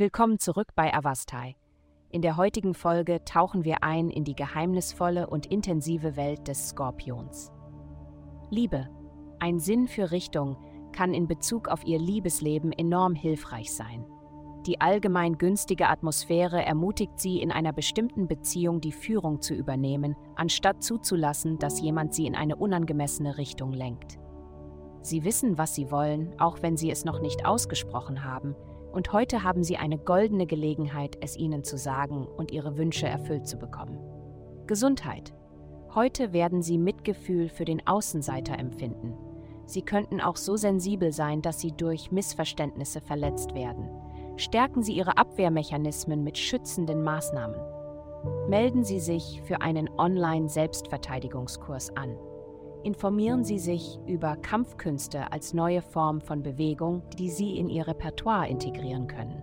Willkommen zurück bei Avastai. In der heutigen Folge tauchen wir ein in die geheimnisvolle und intensive Welt des Skorpions. Liebe, ein Sinn für Richtung, kann in Bezug auf ihr Liebesleben enorm hilfreich sein. Die allgemein günstige Atmosphäre ermutigt sie, in einer bestimmten Beziehung die Führung zu übernehmen, anstatt zuzulassen, dass jemand sie in eine unangemessene Richtung lenkt. Sie wissen, was sie wollen, auch wenn sie es noch nicht ausgesprochen haben, und heute haben sie eine goldene Gelegenheit, es ihnen zu sagen und ihre Wünsche erfüllt zu bekommen. Gesundheit. Heute werden sie Mitgefühl für den Außenseiter empfinden. Sie könnten auch so sensibel sein, dass sie durch Missverständnisse verletzt werden. Stärken Sie Ihre Abwehrmechanismen mit schützenden Maßnahmen. Melden Sie sich für einen Online-Selbstverteidigungskurs an. Informieren Sie sich über Kampfkünste als neue Form von Bewegung, die Sie in Ihr Repertoire integrieren können.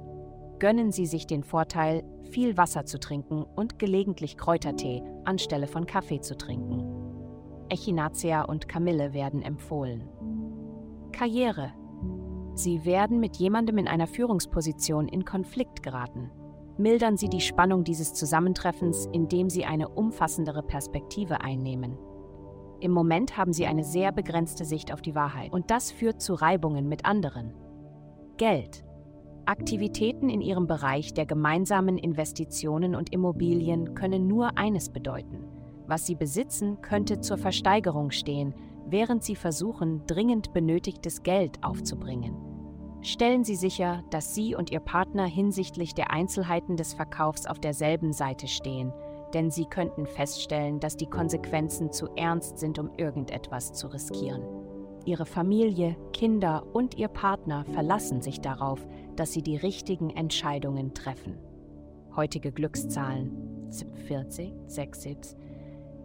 Gönnen Sie sich den Vorteil, viel Wasser zu trinken und gelegentlich Kräutertee anstelle von Kaffee zu trinken. Echinacea und Kamille werden empfohlen. Karriere. Sie werden mit jemandem in einer Führungsposition in Konflikt geraten. Mildern Sie die Spannung dieses Zusammentreffens, indem Sie eine umfassendere Perspektive einnehmen. Im Moment haben sie eine sehr begrenzte Sicht auf die Wahrheit und das führt zu Reibungen mit anderen. Geld. Aktivitäten in ihrem Bereich der gemeinsamen Investitionen und Immobilien können nur eines bedeuten. Was sie besitzen, könnte zur Versteigerung stehen, während sie versuchen, dringend benötigtes Geld aufzubringen. Stellen Sie sicher, dass Sie und Ihr Partner hinsichtlich der Einzelheiten des Verkaufs auf derselben Seite stehen – denn sie könnten feststellen, dass die Konsequenzen zu ernst sind, um irgendetwas zu riskieren. Ihre Familie, Kinder und ihr Partner verlassen sich darauf, dass sie die richtigen Entscheidungen treffen. Heutige Glückszahlen 40, 67.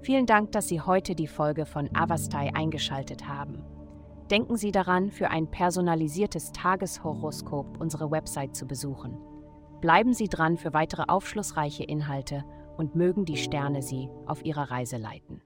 Vielen Dank, dass Sie heute die Folge von Avastai eingeschaltet haben. Denken Sie daran, für ein personalisiertes Tageshoroskop unsere Website zu besuchen. Bleiben Sie dran für weitere aufschlussreiche Inhalte und mögen die Sterne sie auf ihrer Reise leiten.